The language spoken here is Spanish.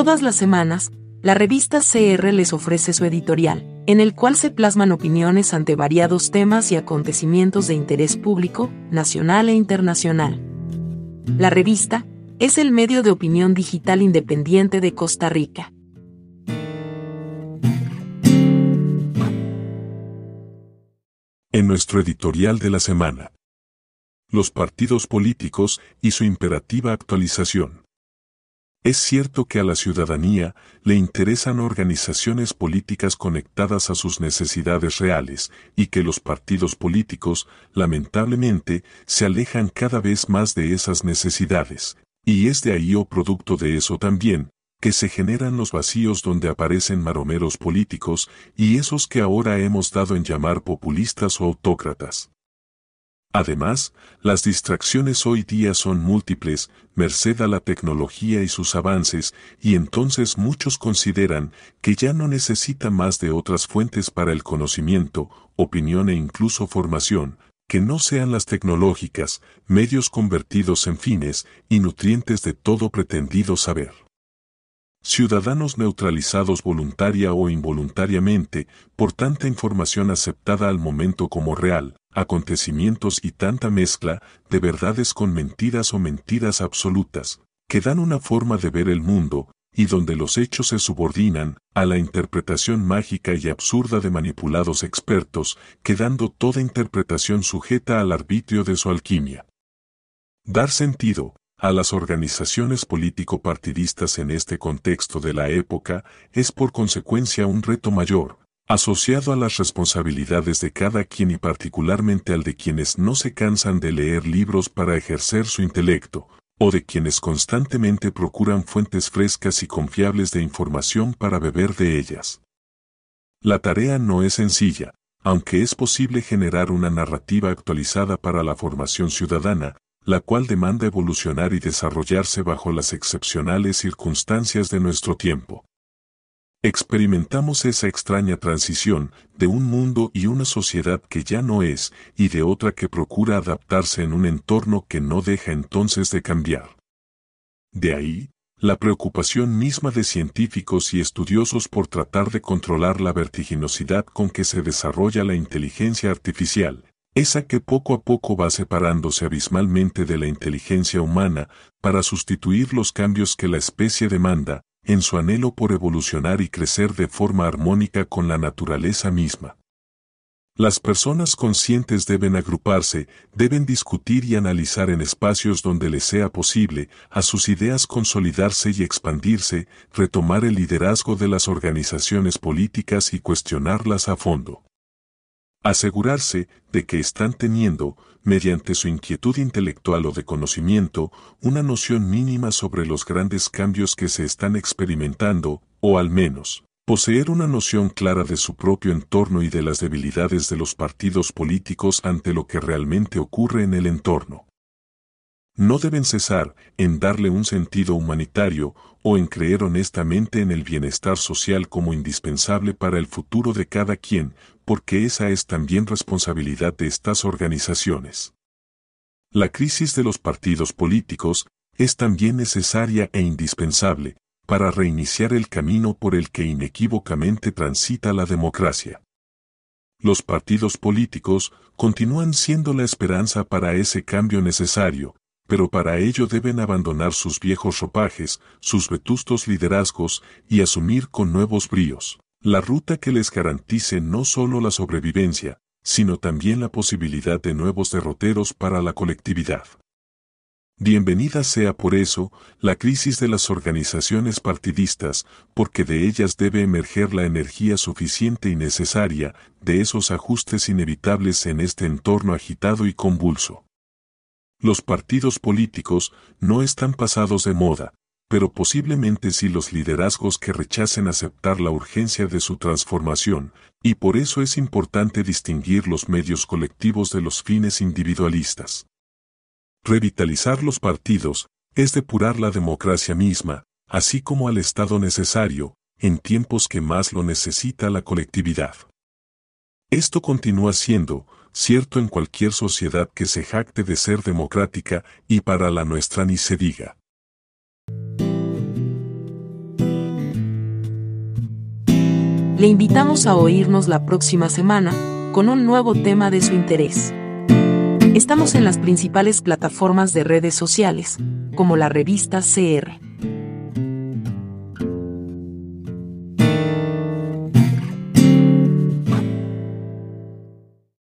Todas las semanas, la revista CR les ofrece su editorial, en el cual se plasman opiniones ante variados temas y acontecimientos de interés público, nacional e internacional. La revista es el medio de opinión digital independiente de Costa Rica. En nuestro editorial de la semana, los partidos políticos y su imperativa actualización. Es cierto que a la ciudadanía le interesan organizaciones políticas conectadas a sus necesidades reales y que los partidos políticos, lamentablemente, se alejan cada vez más de esas necesidades, y es de ahí o producto de eso también, que se generan los vacíos donde aparecen maromeros políticos y esos que ahora hemos dado en llamar populistas o autócratas. Además, las distracciones hoy día son múltiples, merced a la tecnología y sus avances, y entonces muchos consideran que ya no necesita más de otras fuentes para el conocimiento, opinión e incluso formación, que no sean las tecnológicas, medios convertidos en fines y nutrientes de todo pretendido saber. Ciudadanos neutralizados voluntaria o involuntariamente por tanta información aceptada al momento como real, acontecimientos y tanta mezcla de verdades con mentiras o mentiras absolutas, que dan una forma de ver el mundo, y donde los hechos se subordinan a la interpretación mágica y absurda de manipulados expertos, quedando toda interpretación sujeta al arbitrio de su alquimia. Dar sentido a las organizaciones político-partidistas en este contexto de la época es por consecuencia un reto mayor, asociado a las responsabilidades de cada quien y particularmente al de quienes no se cansan de leer libros para ejercer su intelecto, o de quienes constantemente procuran fuentes frescas y confiables de información para beber de ellas. La tarea no es sencilla, aunque es posible generar una narrativa actualizada para la formación ciudadana, la cual demanda evolucionar y desarrollarse bajo las excepcionales circunstancias de nuestro tiempo. Experimentamos esa extraña transición de un mundo y una sociedad que ya no es y de otra que procura adaptarse en un entorno que no deja entonces de cambiar. De ahí, la preocupación misma de científicos y estudiosos por tratar de controlar la vertiginosidad con que se desarrolla la inteligencia artificial, esa que poco a poco va separándose abismalmente de la inteligencia humana para sustituir los cambios que la especie demanda, en su anhelo por evolucionar y crecer de forma armónica con la naturaleza misma. Las personas conscientes deben agruparse, deben discutir y analizar en espacios donde les sea posible a sus ideas consolidarse y expandirse, retomar el liderazgo de las organizaciones políticas y cuestionarlas a fondo. Asegurarse de que están teniendo, mediante su inquietud intelectual o de conocimiento, una noción mínima sobre los grandes cambios que se están experimentando, o al menos, poseer una noción clara de su propio entorno y de las debilidades de los partidos políticos ante lo que realmente ocurre en el entorno no deben cesar en darle un sentido humanitario o en creer honestamente en el bienestar social como indispensable para el futuro de cada quien, porque esa es también responsabilidad de estas organizaciones. La crisis de los partidos políticos es también necesaria e indispensable para reiniciar el camino por el que inequívocamente transita la democracia. Los partidos políticos continúan siendo la esperanza para ese cambio necesario, pero para ello deben abandonar sus viejos ropajes, sus vetustos liderazgos y asumir con nuevos bríos la ruta que les garantice no solo la sobrevivencia, sino también la posibilidad de nuevos derroteros para la colectividad. Bienvenida sea por eso la crisis de las organizaciones partidistas, porque de ellas debe emerger la energía suficiente y necesaria de esos ajustes inevitables en este entorno agitado y convulso. Los partidos políticos no están pasados de moda, pero posiblemente sí los liderazgos que rechacen aceptar la urgencia de su transformación, y por eso es importante distinguir los medios colectivos de los fines individualistas. Revitalizar los partidos es depurar la democracia misma, así como al Estado necesario, en tiempos que más lo necesita la colectividad. Esto continúa siendo, cierto en cualquier sociedad que se jacte de ser democrática y para la nuestra ni se diga. Le invitamos a oírnos la próxima semana con un nuevo tema de su interés. Estamos en las principales plataformas de redes sociales, como la revista CR.